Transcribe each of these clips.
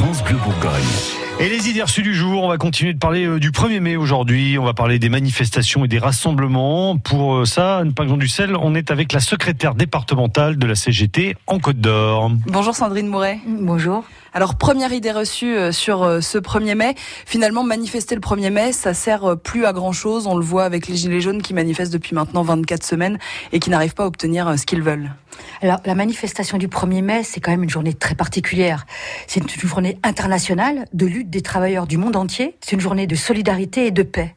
France Bleu Bourgogne. Et les idées reçues du jour, on va continuer de parler euh, du 1er mai aujourd'hui. On va parler des manifestations et des rassemblements. Pour euh, ça, exemple du sel, on est avec la secrétaire départementale de la CGT en Côte d'Or. Bonjour Sandrine Mouret. Bonjour. Alors première idée reçue euh, sur ce 1er mai, finalement manifester le 1er mai, ça sert plus à grand chose. On le voit avec les Gilets jaunes qui manifestent depuis maintenant 24 semaines et qui n'arrivent pas à obtenir ce qu'ils veulent. Alors la manifestation du 1er mai, c'est quand même une journée très particulière. C'est une journée internationale de lutte des travailleurs du monde entier. C'est une journée de solidarité et de paix.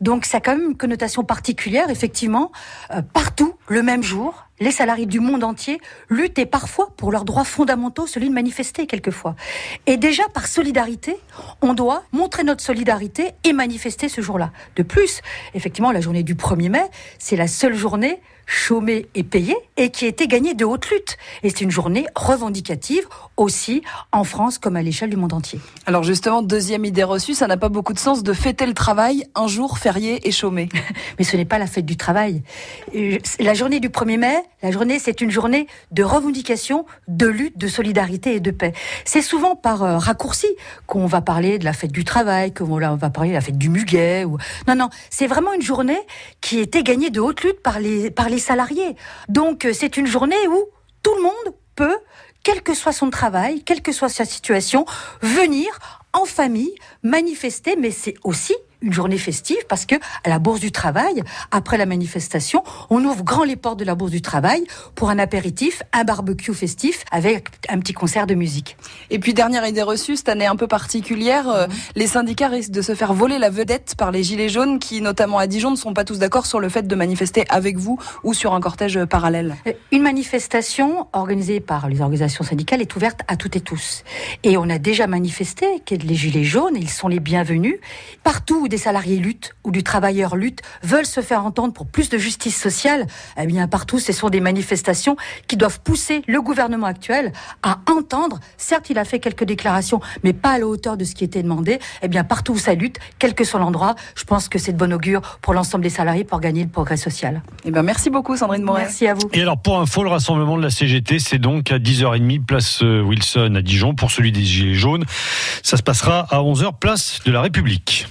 Donc ça a quand même une connotation particulière, effectivement. Euh, partout, le même jour, les salariés du monde entier luttent et parfois pour leurs droits fondamentaux, celui de manifester quelquefois. Et déjà, par solidarité, on doit montrer notre solidarité et manifester ce jour-là. De plus, effectivement, la journée du 1er mai, c'est la seule journée chômée et payée et qui été gagnée de haute lutte. Et c'est une journée revendicative aussi en France comme à l'échelle du monde entier. Alors justement, deuxième idée reçue, ça n'a pas beaucoup de sens de fêter le travail un jour férié et chômé. Mais ce n'est pas la fête du travail. La journée du 1er mai, la journée, c'est une journée de revendication, de lutte, de solidarité et de paix. C'est souvent par euh, raccourci qu'on va parler de la fête du travail, qu'on va parler de la fête du muguet. Ou... Non, non, c'est vraiment une journée qui a été gagnée de haute lutte par les, par les salariés. Donc euh, c'est une journée où tout le monde peut, quel que soit son travail, quelle que soit sa situation, venir en famille manifester, mais c'est aussi une journée festive parce que à la Bourse du Travail, après la manifestation, on ouvre grand les portes de la Bourse du Travail pour un apéritif, un barbecue festif avec un petit concert de musique. Et puis dernière idée reçue, cette année un peu particulière, euh, mhm. les syndicats risquent de se faire voler la vedette par les gilets jaunes qui, notamment à Dijon, ne sont pas tous d'accord sur le fait de manifester avec vous ou sur un cortège parallèle. Euh, une manifestation organisée par les organisations syndicales est ouverte à toutes et tous. Et on a déjà manifesté que les gilets jaunes, ils sont les bienvenus partout des salariés luttent ou du travailleur lutte, veulent se faire entendre pour plus de justice sociale, eh bien partout, ce sont des manifestations qui doivent pousser le gouvernement actuel à entendre. Certes, il a fait quelques déclarations, mais pas à la hauteur de ce qui était demandé. Eh bien, partout où ça lutte, quel que soit l'endroit, je pense que c'est de bon augure pour l'ensemble des salariés pour gagner le progrès social. Eh bien, merci beaucoup, Sandrine Moret. Merci à vous. Et alors, pour info, le rassemblement de la CGT, c'est donc à 10h30, place euh, Wilson à Dijon, pour celui des Gilets jaunes. Ça se passera à 11h, place de la République.